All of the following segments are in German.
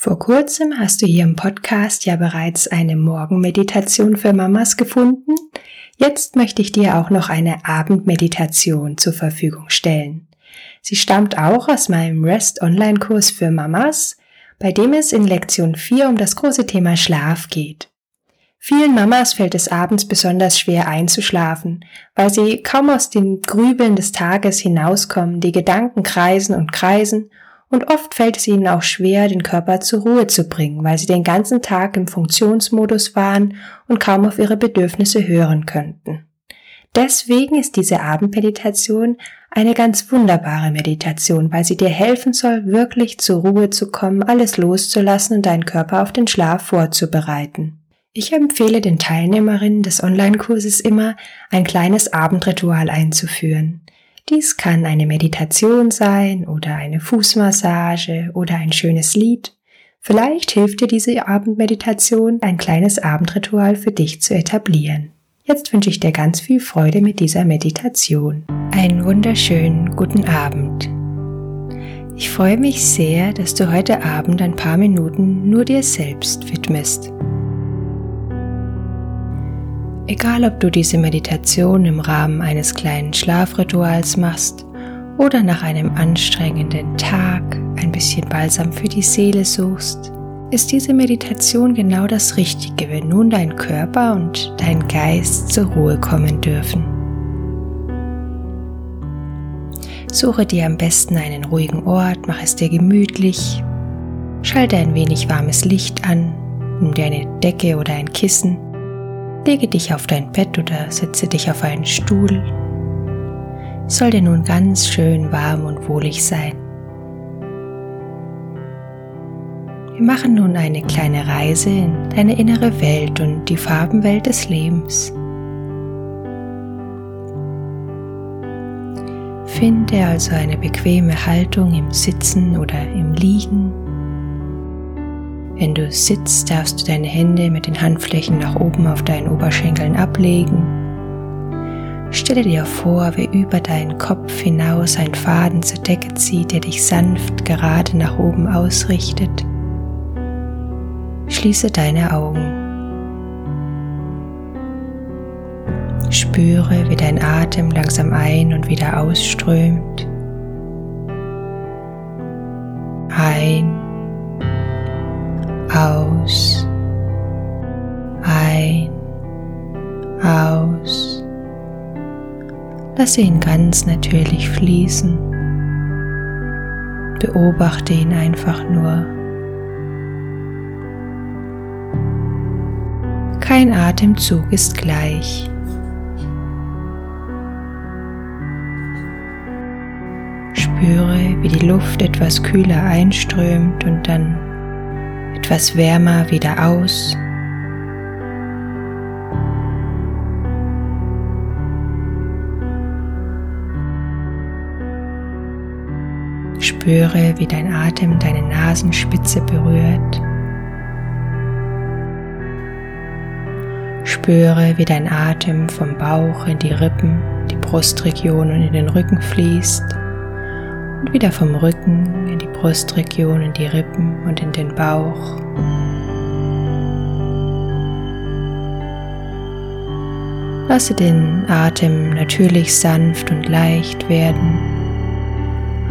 Vor kurzem hast du hier im Podcast ja bereits eine Morgenmeditation für Mamas gefunden. Jetzt möchte ich dir auch noch eine Abendmeditation zur Verfügung stellen. Sie stammt auch aus meinem Rest Online Kurs für Mamas, bei dem es in Lektion 4 um das große Thema Schlaf geht. Vielen Mamas fällt es abends besonders schwer einzuschlafen, weil sie kaum aus den Grübeln des Tages hinauskommen, die Gedanken kreisen und kreisen und oft fällt es ihnen auch schwer, den Körper zur Ruhe zu bringen, weil sie den ganzen Tag im Funktionsmodus waren und kaum auf ihre Bedürfnisse hören könnten. Deswegen ist diese Abendmeditation eine ganz wunderbare Meditation, weil sie dir helfen soll, wirklich zur Ruhe zu kommen, alles loszulassen und deinen Körper auf den Schlaf vorzubereiten. Ich empfehle den Teilnehmerinnen des Online-Kurses immer, ein kleines Abendritual einzuführen. Dies kann eine Meditation sein oder eine Fußmassage oder ein schönes Lied. Vielleicht hilft dir diese Abendmeditation, ein kleines Abendritual für dich zu etablieren. Jetzt wünsche ich dir ganz viel Freude mit dieser Meditation. Einen wunderschönen guten Abend. Ich freue mich sehr, dass du heute Abend ein paar Minuten nur dir selbst widmest. Egal ob du diese Meditation im Rahmen eines kleinen Schlafrituals machst oder nach einem anstrengenden Tag ein bisschen Balsam für die Seele suchst, ist diese Meditation genau das Richtige, wenn nun dein Körper und dein Geist zur Ruhe kommen dürfen. Suche dir am besten einen ruhigen Ort, mach es dir gemütlich, schalte ein wenig warmes Licht an, nimm dir eine Decke oder ein Kissen Lege dich auf dein Bett oder setze dich auf einen Stuhl. Es soll dir nun ganz schön warm und wohlig sein. Wir machen nun eine kleine Reise in deine innere Welt und die Farbenwelt des Lebens. Finde also eine bequeme Haltung im Sitzen oder im Liegen. Wenn du sitzt, darfst du deine Hände mit den Handflächen nach oben auf deinen Oberschenkeln ablegen. Stelle dir vor, wie über deinen Kopf hinaus ein Faden zur Decke zieht, der dich sanft gerade nach oben ausrichtet. Schließe deine Augen. Spüre, wie dein Atem langsam ein und wieder ausströmt. Ein Lasse ihn ganz natürlich fließen. Beobachte ihn einfach nur. Kein Atemzug ist gleich. Spüre, wie die Luft etwas kühler einströmt und dann etwas wärmer wieder aus. Spüre, wie dein Atem deine Nasenspitze berührt. Spüre, wie dein Atem vom Bauch in die Rippen, die Brustregion und in den Rücken fließt und wieder vom Rücken in die Brustregion, in die Rippen und in den Bauch. Lasse den Atem natürlich sanft und leicht werden.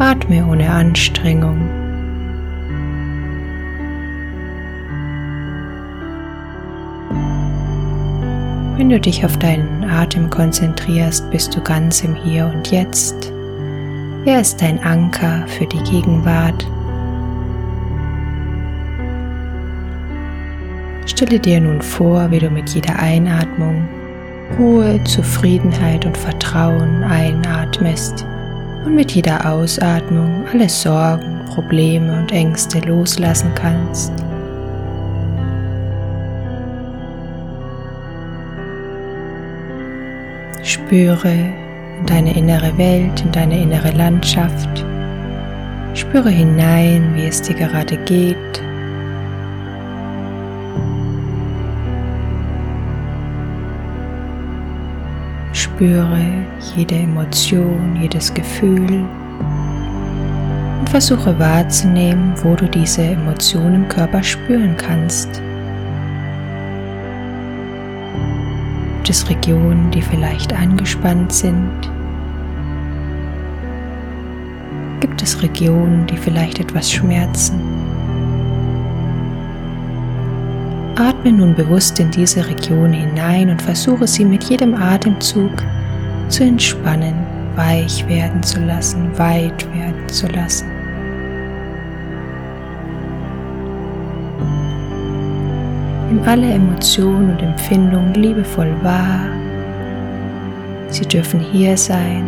Atme ohne Anstrengung. Wenn du dich auf deinen Atem konzentrierst, bist du ganz im Hier und Jetzt. Er ist dein Anker für die Gegenwart. Stelle dir nun vor, wie du mit jeder Einatmung Ruhe, Zufriedenheit und Vertrauen einatmest und mit jeder Ausatmung alle Sorgen, Probleme und Ängste loslassen kannst. Spüre, in deine innere Welt, in deine innere Landschaft. Spüre hinein, wie es dir gerade geht. Spüre jede Emotion, jedes Gefühl und versuche wahrzunehmen, wo du diese Emotionen im Körper spüren kannst. Gibt es Regionen, die vielleicht angespannt sind? Gibt es Regionen, die vielleicht etwas schmerzen? Atme nun bewusst in diese Region hinein und versuche sie mit jedem Atemzug zu entspannen, weich werden zu lassen, weit werden zu lassen. Nimm alle Emotionen und Empfindungen liebevoll wahr. Sie dürfen hier sein.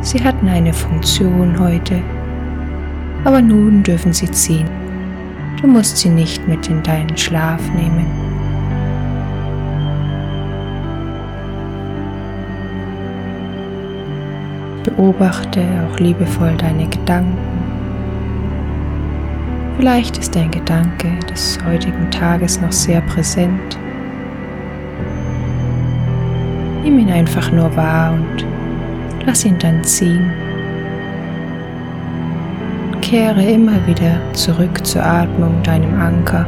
Sie hatten eine Funktion heute, aber nun dürfen sie ziehen. Du musst sie nicht mit in deinen Schlaf nehmen. Beobachte auch liebevoll deine Gedanken. Vielleicht ist dein Gedanke des heutigen Tages noch sehr präsent. Nimm ihn einfach nur wahr und lass ihn dann ziehen. Kehre immer wieder zurück zur Atmung, deinem Anker.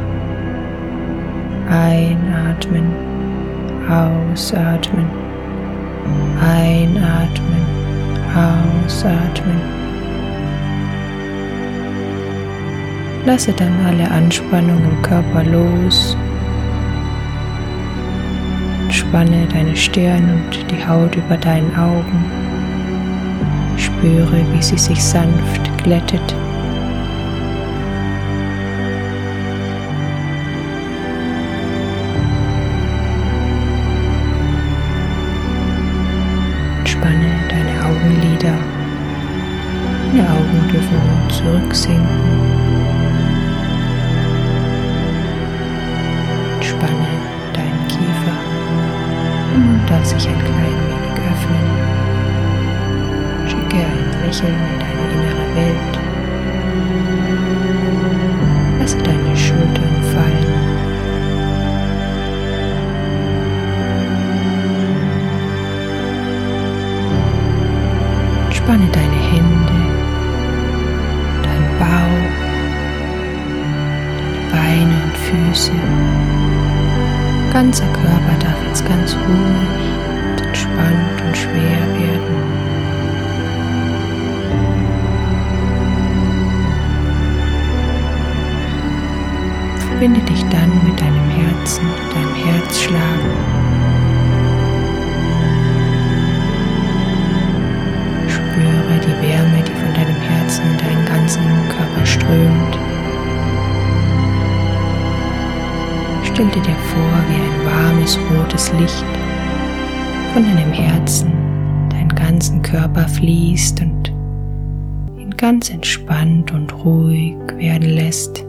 Einatmen, ausatmen, einatmen, ausatmen. Lasse dann alle Anspannung im Körper los. Spanne deine Stirn und die Haut über deinen Augen. Spüre, wie sie sich sanft glättet. Zurücksinken. Spanne deinen Kiefer. Der darf sich ein klein wenig öffnen. Schicke ein Lächeln in deine Ganzer Körper darf jetzt ganz ruhig, entspannt und schwer werden. Verbinde dich dann mit deinem Herzen, deinem Herzschlag. Wärme, die von deinem Herzen in deinen ganzen Körper Stell dir dir vor, wie ein warmes rotes Licht von deinem Herzen deinen ganzen Körper fließt und ihn ganz entspannt und ruhig werden lässt.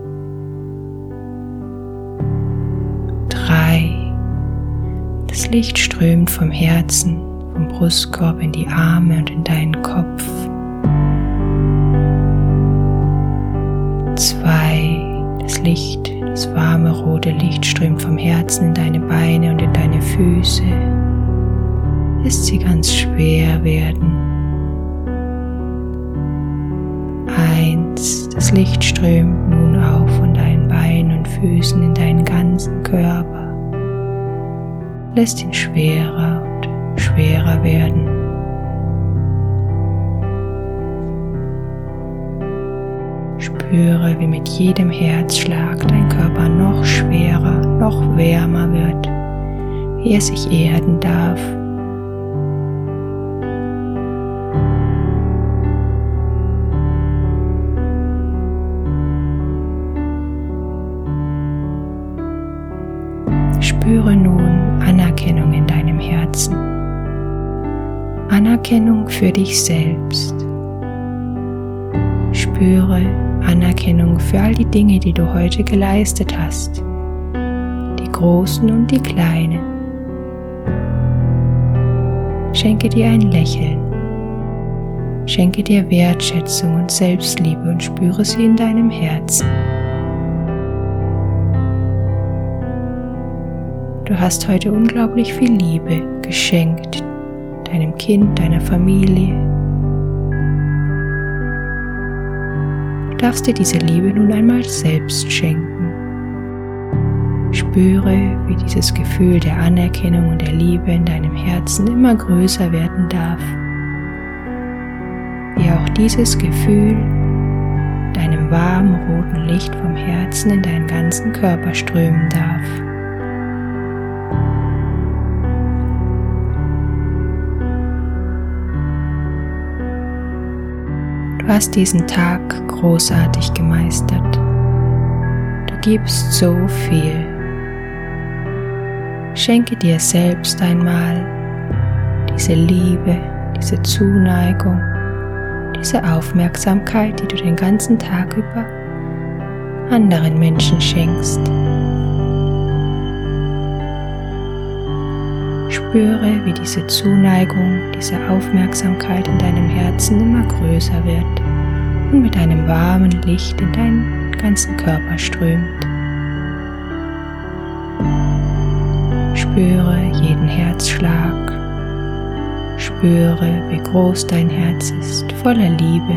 Drei. Das Licht strömt vom Herzen, vom Brustkorb in die Arme und in deinen Kopf. zwei. Das Licht, das warme rote Licht strömt vom Herzen in deine Beine und in deine Füße. Lässt sie ganz schwer werden. Eins. Das Licht strömt nun auch von deinen Beinen und Füßen in deinen ganzen Körper. Lässt ihn schwerer und schwerer werden. Spüre, wie mit jedem Herzschlag dein Körper noch schwerer, noch wärmer wird, wie er sich erden darf. Spüre nun Anerkennung in deinem Herzen. Anerkennung für dich selbst. Spüre, Anerkennung für all die Dinge, die du heute geleistet hast, die großen und die kleinen. Schenke dir ein Lächeln. Schenke dir Wertschätzung und Selbstliebe und spüre sie in deinem Herzen. Du hast heute unglaublich viel Liebe geschenkt, deinem Kind, deiner Familie, darfst dir diese Liebe nun einmal selbst schenken. Spüre, wie dieses Gefühl der Anerkennung und der Liebe in deinem Herzen immer größer werden darf. Wie auch dieses Gefühl deinem warmen roten Licht vom Herzen in deinen ganzen Körper strömen darf. Du hast diesen Tag großartig gemeistert. Du gibst so viel. Schenke dir selbst einmal diese Liebe, diese Zuneigung, diese Aufmerksamkeit, die du den ganzen Tag über anderen Menschen schenkst. Spüre, wie diese Zuneigung, diese Aufmerksamkeit in deinem Herzen immer größer wird und mit einem warmen Licht in deinen ganzen Körper strömt. Spüre jeden Herzschlag. Spüre, wie groß dein Herz ist, voller Liebe.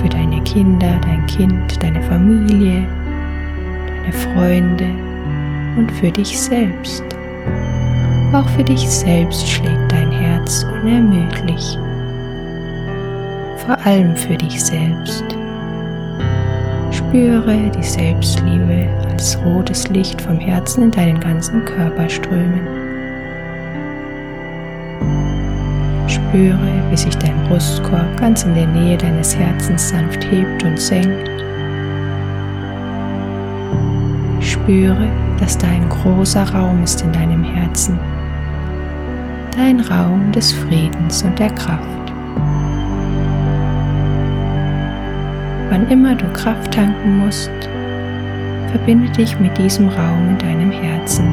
Für deine Kinder, dein Kind, deine Familie, deine Freunde und für dich selbst. Auch für dich selbst schlägt dein Herz unermüdlich. Vor allem für dich selbst. Spüre die Selbstliebe als rotes Licht vom Herzen in deinen ganzen Körper strömen. Spüre, wie sich dein Brustkorb ganz in der Nähe deines Herzens sanft hebt und senkt. Spüre, dass da ein großer Raum ist in deinem Herzen, dein Raum des Friedens und der Kraft. Wann immer du Kraft tanken musst, verbinde dich mit diesem Raum in deinem Herzen.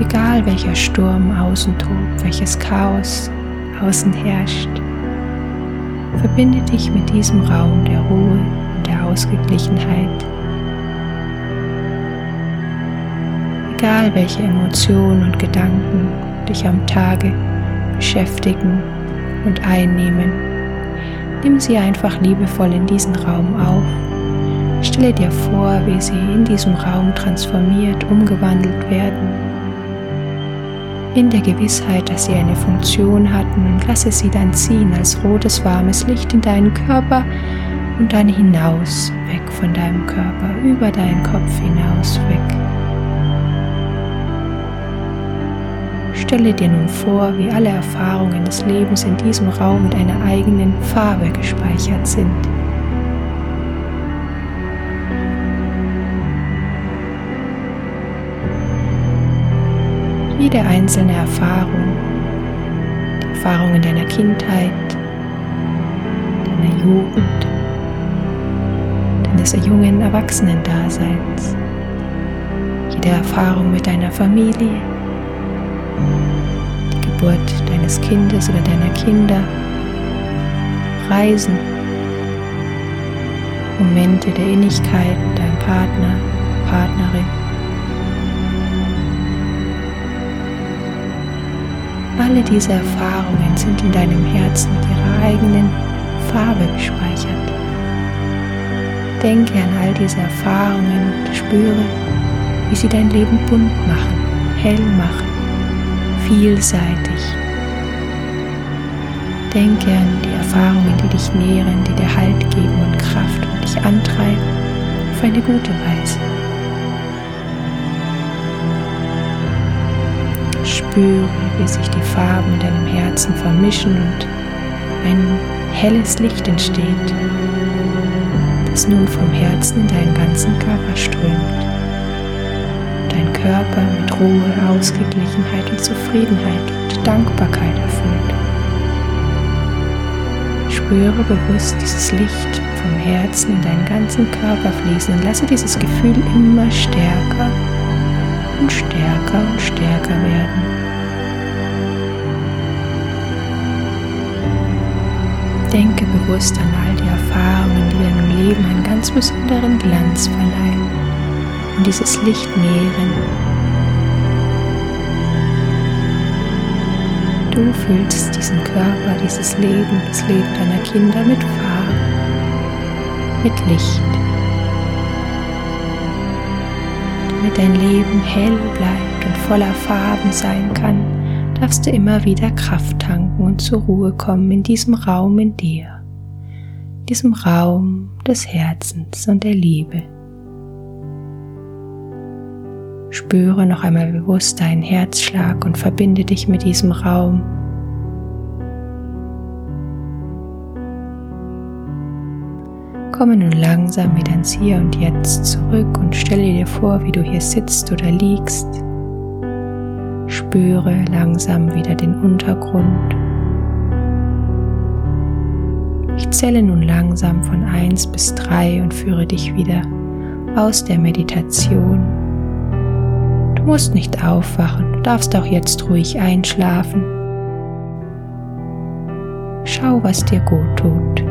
Egal welcher Sturm außen tobt, welches Chaos außen herrscht, verbinde dich mit diesem Raum der Ruhe und der Ausgeglichenheit. Egal welche Emotionen und Gedanken dich am Tage beschäftigen und einnehmen. Nimm sie einfach liebevoll in diesen Raum auf. Stelle dir vor, wie sie in diesem Raum transformiert, umgewandelt werden. In der Gewissheit, dass sie eine Funktion hatten und lasse sie dann ziehen als rotes, warmes Licht in deinen Körper und dann hinaus, weg von deinem Körper, über deinen Kopf hinaus, weg. Stelle dir nun vor, wie alle Erfahrungen des Lebens in diesem Raum mit einer eigenen Farbe gespeichert sind. Jede einzelne Erfahrung, die Erfahrungen deiner Kindheit, deiner Jugend, deines jungen Erwachsenendaseins, jede Erfahrung mit deiner Familie, die Geburt deines Kindes oder deiner Kinder, Reisen, Momente der Innigkeit mit deinem Partner, Partnerin. Alle diese Erfahrungen sind in deinem Herzen mit ihrer eigenen Farbe gespeichert. Denke an all diese Erfahrungen und spüre, wie sie dein Leben bunt machen, hell machen vielseitig. Denke an die Erfahrungen, die dich nähren, die dir Halt geben und Kraft und dich antreiben auf eine gute Weise. Spüre, wie sich die Farben in deinem Herzen vermischen und ein helles Licht entsteht, das nun vom Herzen in deinen ganzen Körper strömt Körper mit Ruhe, Ausgeglichenheit und Zufriedenheit und Dankbarkeit erfüllt. Spüre bewusst dieses Licht vom Herzen in deinen ganzen Körper fließen und lasse dieses Gefühl immer stärker und stärker und stärker werden. Denke bewusst an all die Erfahrungen, die deinem Leben einen ganz besonderen Glanz verleihen und dieses Licht nähren. Du füllst diesen Körper, dieses Leben, das Leben deiner Kinder mit Farbe, mit Licht. Damit dein Leben hell bleibt und voller Farben sein kann, darfst du immer wieder Kraft tanken und zur Ruhe kommen in diesem Raum in dir, diesem Raum des Herzens und der Liebe. Spüre noch einmal bewusst deinen Herzschlag und verbinde dich mit diesem Raum. Komme nun langsam wieder ins Hier und Jetzt zurück und stelle dir vor, wie du hier sitzt oder liegst. Spüre langsam wieder den Untergrund. Ich zähle nun langsam von 1 bis 3 und führe dich wieder aus der Meditation musst nicht aufwachen, du darfst auch jetzt ruhig einschlafen. Schau, was dir gut tut.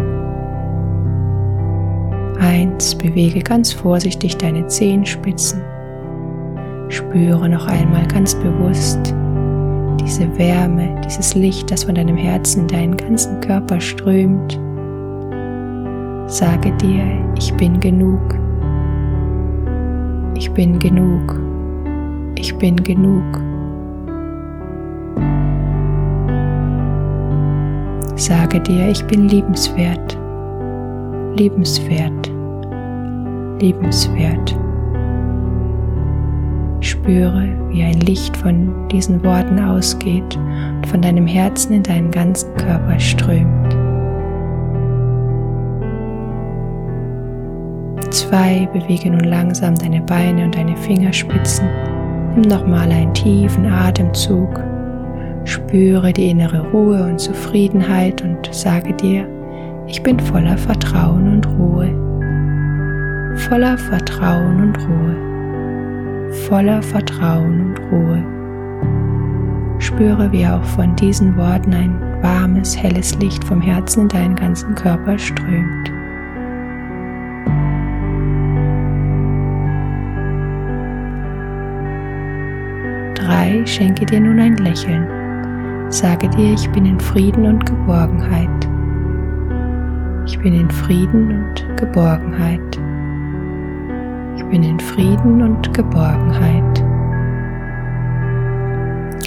Eins, bewege ganz vorsichtig deine Zehenspitzen. Spüre noch einmal ganz bewusst diese Wärme, dieses Licht, das von deinem Herzen in deinen ganzen Körper strömt. Sage dir, ich bin genug. Ich bin genug ich bin genug. Sage dir, ich bin liebenswert, liebenswert, liebenswert. Spüre, wie ein Licht von diesen Worten ausgeht und von deinem Herzen in deinen ganzen Körper strömt. Zwei, bewege nun langsam deine Beine und deine Fingerspitzen Nimm nochmal einen tiefen Atemzug. Spüre die innere Ruhe und Zufriedenheit und sage dir, ich bin voller Vertrauen und Ruhe. Voller Vertrauen und Ruhe. Voller Vertrauen und Ruhe. Spüre, wie auch von diesen Worten ein warmes, helles Licht vom Herzen in deinen ganzen Körper strömt. Drei schenke dir nun ein Lächeln. Sage dir, ich bin in Frieden und Geborgenheit. Ich bin in Frieden und Geborgenheit. Ich bin in Frieden und Geborgenheit.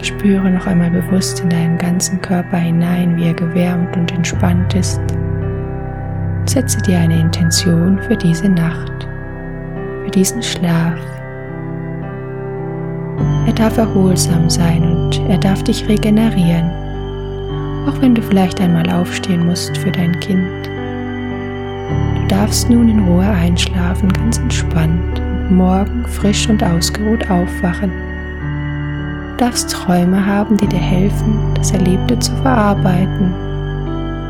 Spüre noch einmal bewusst in deinen ganzen Körper hinein, wie er gewärmt und entspannt ist. Setze dir eine Intention für diese Nacht, für diesen Schlaf. Er darf erholsam sein und er darf dich regenerieren, auch wenn du vielleicht einmal aufstehen musst für dein Kind. Du darfst nun in Ruhe einschlafen, ganz entspannt und morgen frisch und ausgeruht aufwachen. Du darfst Träume haben, die dir helfen, das Erlebte zu verarbeiten,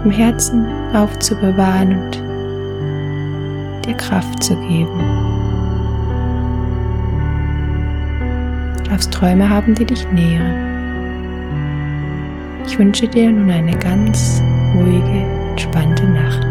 im Herzen aufzubewahren und dir Kraft zu geben. darfst Träume haben, die dich nähren. Ich wünsche dir nun eine ganz ruhige, entspannte Nacht.